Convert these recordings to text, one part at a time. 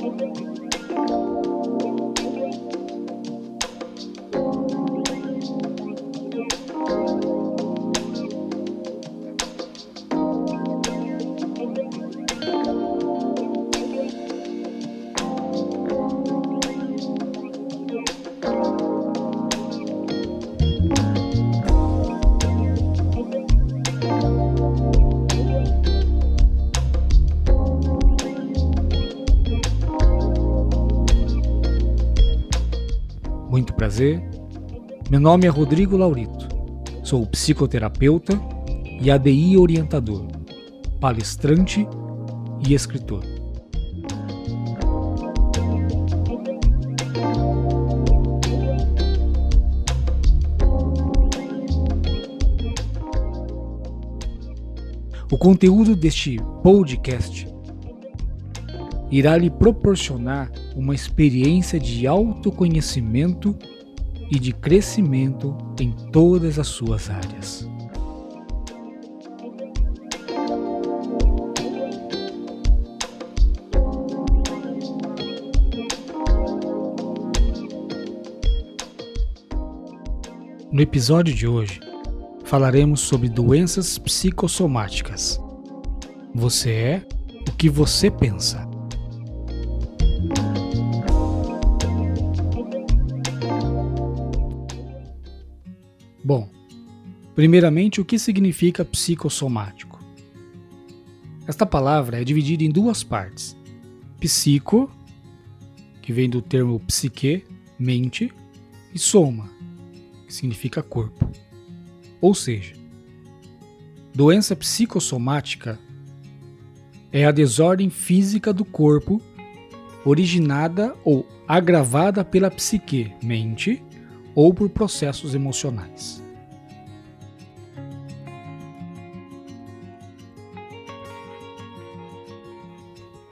Muito prazer. Meu nome é Rodrigo Laurito. Sou psicoterapeuta e ADI orientador, palestrante e escritor. O conteúdo deste podcast irá lhe proporcionar uma experiência de autoconhecimento e de crescimento em todas as suas áreas. No episódio de hoje, falaremos sobre doenças psicossomáticas. Você é o que você pensa. Bom, primeiramente, o que significa psicossomático? Esta palavra é dividida em duas partes: psico, que vem do termo psique, mente, e soma, que significa corpo. Ou seja, doença psicossomática é a desordem física do corpo originada ou agravada pela psique, mente, ou por processos emocionais.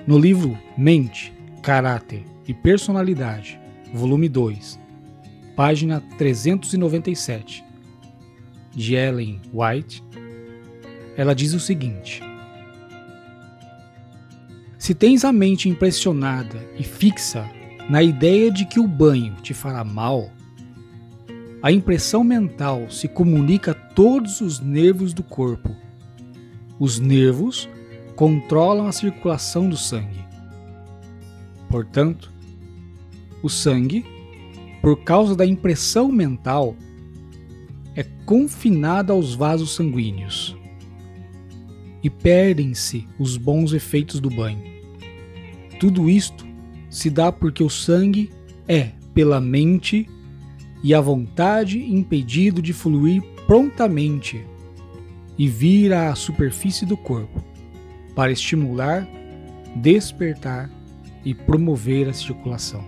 No livro Mente, Caráter e Personalidade, volume 2, página 397, de Ellen White, ela diz o seguinte: Se tens a mente impressionada e fixa na ideia de que o banho te fará mal, a impressão mental se comunica a todos os nervos do corpo. Os nervos controlam a circulação do sangue. Portanto, o sangue, por causa da impressão mental, é confinado aos vasos sanguíneos e perdem-se os bons efeitos do banho. Tudo isto se dá porque o sangue é, pela mente e a vontade impedido de fluir prontamente e vir à superfície do corpo para estimular, despertar e promover a circulação.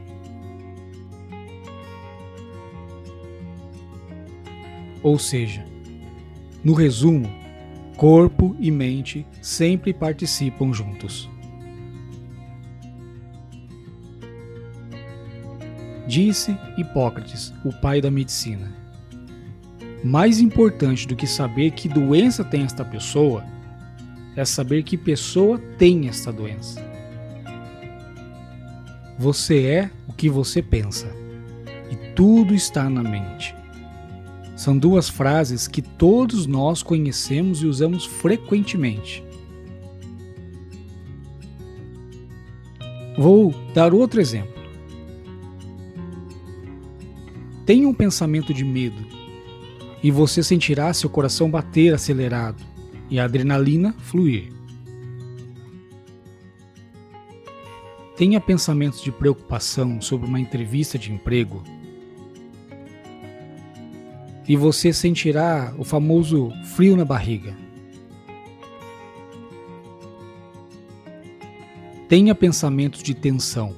Ou seja, no resumo, corpo e mente sempre participam juntos. Disse Hipócrates, o pai da medicina. Mais importante do que saber que doença tem esta pessoa é saber que pessoa tem esta doença. Você é o que você pensa, e tudo está na mente. São duas frases que todos nós conhecemos e usamos frequentemente. Vou dar outro exemplo. Tenha um pensamento de medo e você sentirá seu coração bater acelerado e a adrenalina fluir. Tenha pensamentos de preocupação sobre uma entrevista de emprego e você sentirá o famoso frio na barriga. Tenha pensamentos de tensão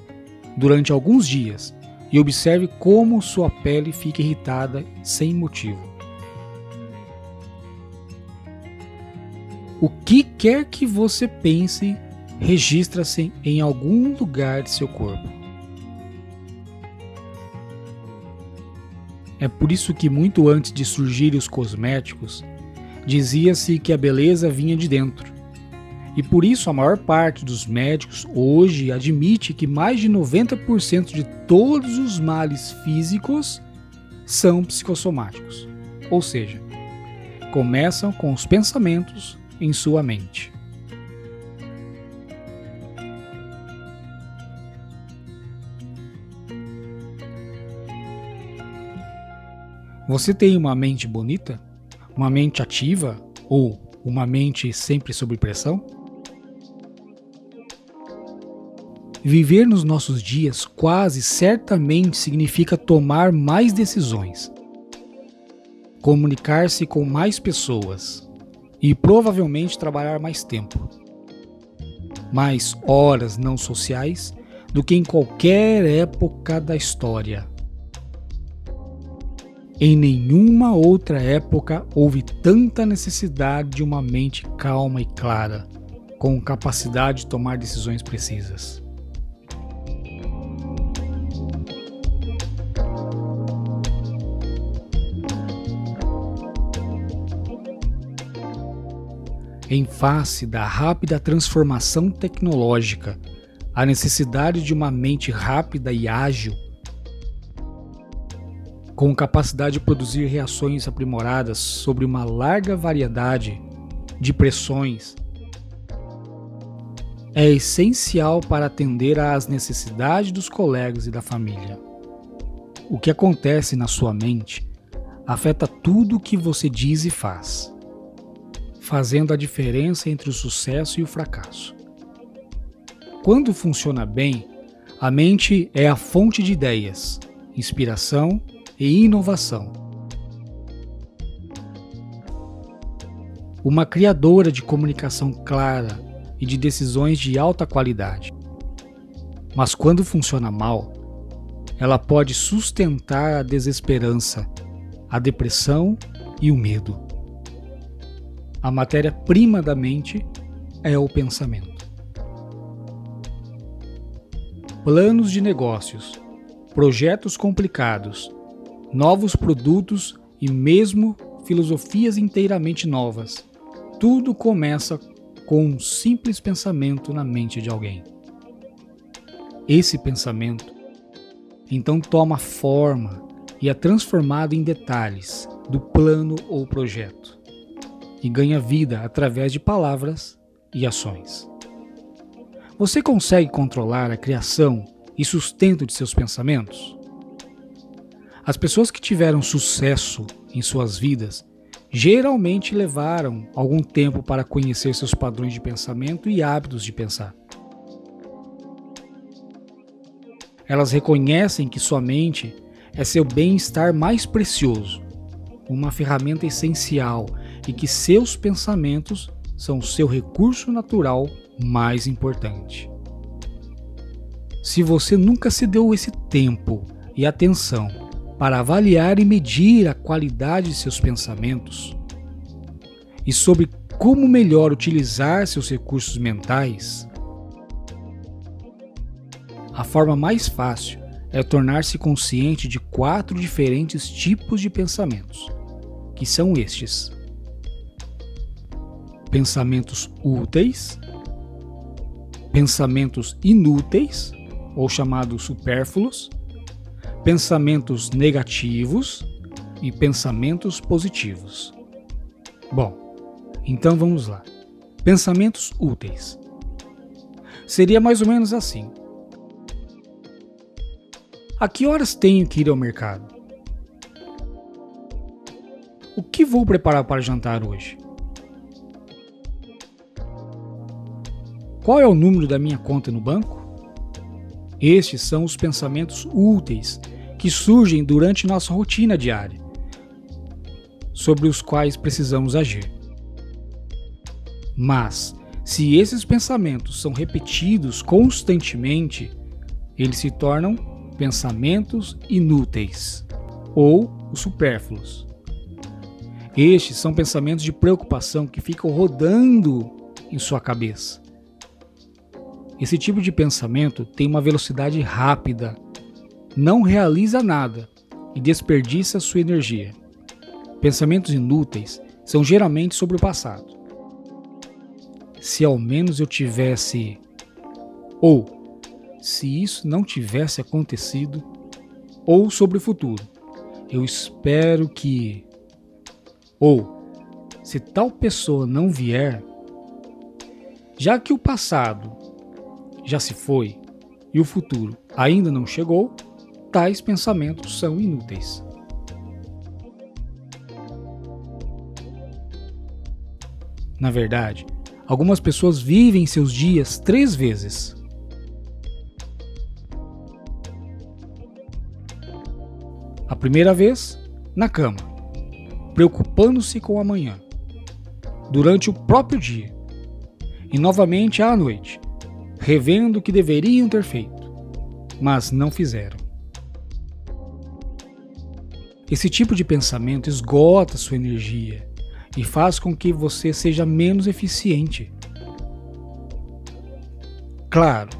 durante alguns dias e observe como sua pele fica irritada sem motivo. O que quer que você pense, registra-se em algum lugar de seu corpo. É por isso que, muito antes de surgirem os cosméticos, dizia-se que a beleza vinha de dentro. E por isso a maior parte dos médicos hoje admite que mais de 90% de todos os males físicos são psicossomáticos. Ou seja, começam com os pensamentos em sua mente. Você tem uma mente bonita? Uma mente ativa? Ou uma mente sempre sob pressão? Viver nos nossos dias quase certamente significa tomar mais decisões, comunicar-se com mais pessoas e provavelmente trabalhar mais tempo. Mais horas não sociais do que em qualquer época da história. Em nenhuma outra época houve tanta necessidade de uma mente calma e clara, com capacidade de tomar decisões precisas. Em face da rápida transformação tecnológica, a necessidade de uma mente rápida e ágil com capacidade de produzir reações aprimoradas sobre uma larga variedade de pressões, é essencial para atender às necessidades dos colegas e da família. O que acontece na sua mente afeta tudo o que você diz e faz, fazendo a diferença entre o sucesso e o fracasso. Quando funciona bem, a mente é a fonte de ideias, inspiração e inovação. Uma criadora de comunicação clara e de decisões de alta qualidade. Mas quando funciona mal, ela pode sustentar a desesperança, a depressão e o medo. A matéria-prima da mente é o pensamento. Planos de negócios, projetos complicados novos produtos e mesmo filosofias inteiramente novas. Tudo começa com um simples pensamento na mente de alguém. Esse pensamento então toma forma e é transformado em detalhes do plano ou projeto e ganha vida através de palavras e ações. Você consegue controlar a criação e sustento de seus pensamentos? As pessoas que tiveram sucesso em suas vidas geralmente levaram algum tempo para conhecer seus padrões de pensamento e hábitos de pensar. Elas reconhecem que sua mente é seu bem-estar mais precioso, uma ferramenta essencial e que seus pensamentos são o seu recurso natural mais importante. Se você nunca se deu esse tempo e atenção para avaliar e medir a qualidade de seus pensamentos e sobre como melhor utilizar seus recursos mentais, a forma mais fácil é tornar-se consciente de quatro diferentes tipos de pensamentos, que são estes: pensamentos úteis, pensamentos inúteis, ou chamados supérfluos, pensamentos negativos e pensamentos positivos. Bom, então vamos lá. Pensamentos úteis. Seria mais ou menos assim: A que horas tenho que ir ao mercado? O que vou preparar para jantar hoje? Qual é o número da minha conta no banco? Estes são os pensamentos úteis que surgem durante nossa rotina diária, sobre os quais precisamos agir. Mas, se esses pensamentos são repetidos constantemente, eles se tornam pensamentos inúteis ou os supérfluos. Estes são pensamentos de preocupação que ficam rodando em sua cabeça esse tipo de pensamento tem uma velocidade rápida, não realiza nada e desperdiça sua energia. Pensamentos inúteis são geralmente sobre o passado. se ao menos eu tivesse. Ou, se isso não tivesse acontecido, ou sobre o futuro. Eu espero que. Ou, se tal pessoa não vier, já que o passado já se foi e o futuro ainda não chegou, tais pensamentos são inúteis. Na verdade, algumas pessoas vivem seus dias três vezes. A primeira vez, na cama, preocupando-se com amanhã, durante o próprio dia e novamente à noite, revendo o que deveriam ter feito, mas não fizeram. Esse tipo de pensamento esgota sua energia e faz com que você seja menos eficiente. Claro,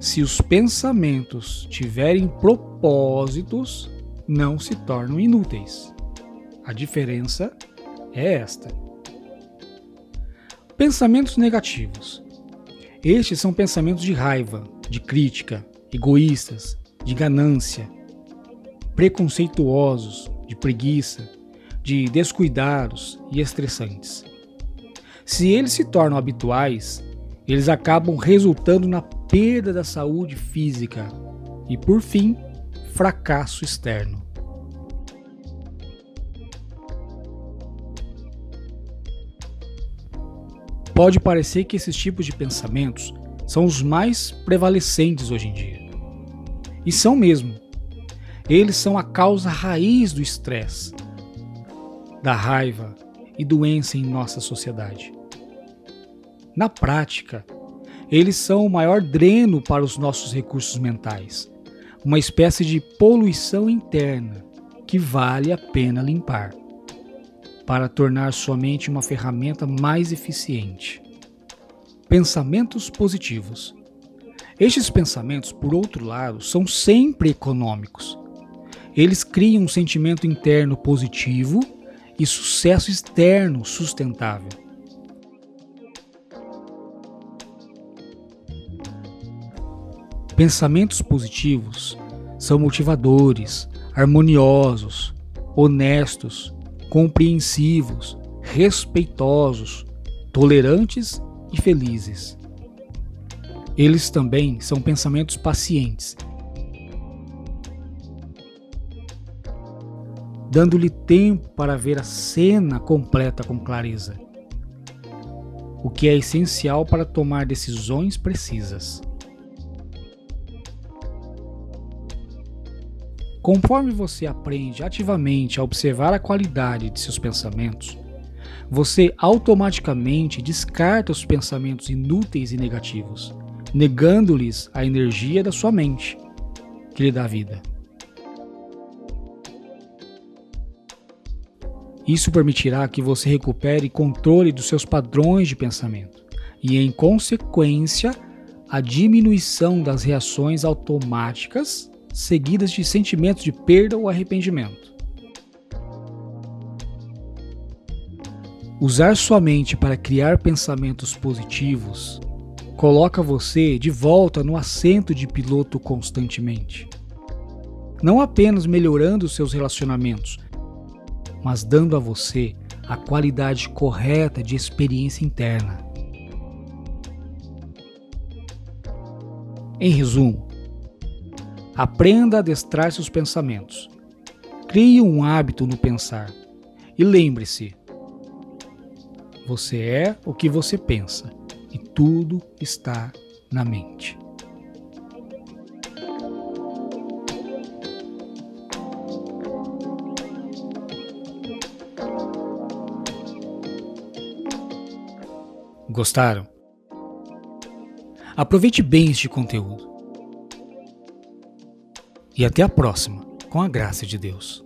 se os pensamentos tiverem propósitos, não se tornam inúteis. A diferença é esta. Pensamentos negativos. Estes são pensamentos de raiva, de crítica, egoístas, de ganância, preconceituosos, de preguiça, de descuidados e estressantes. Se eles se tornam habituais, eles acabam resultando na perda da saúde física e, por fim, fracasso externo. Pode parecer que esses tipos de pensamentos são os mais prevalecentes hoje em dia. E são mesmo. Eles são a causa raiz do estresse, da raiva e doença em nossa sociedade. Na prática, eles são o maior dreno para os nossos recursos mentais, uma espécie de poluição interna que vale a pena limpar para tornar sua mente uma ferramenta mais eficiente. Pensamentos positivos. Estes pensamentos, por outro lado, são sempre econômicos. Eles criam um sentimento interno positivo e sucesso externo sustentável. Pensamentos positivos são motivadores, harmoniosos, honestos compreensivos, respeitosos, tolerantes e felizes. Eles também são pensamentos pacientes, dando-lhe tempo para ver a cena completa com clareza, o que é essencial para tomar decisões precisas. Conforme você aprende ativamente a observar a qualidade de seus pensamentos, você automaticamente descarta os pensamentos inúteis e negativos, negando-lhes a energia da sua mente, que lhe dá vida. Isso permitirá que você recupere controle dos seus padrões de pensamento e, em consequência, a diminuição das reações automáticas seguidas de sentimentos de perda ou arrependimento. Usar sua mente para criar pensamentos positivos coloca você de volta no assento de piloto constantemente. Não apenas melhorando seus relacionamentos, mas dando a você a qualidade correta de experiência interna. Em resumo, Aprenda a adestrar seus pensamentos. Crie um hábito no pensar. E lembre-se: você é o que você pensa e tudo está na mente. Gostaram? Aproveite bem este conteúdo e até a próxima, com a graça de Deus.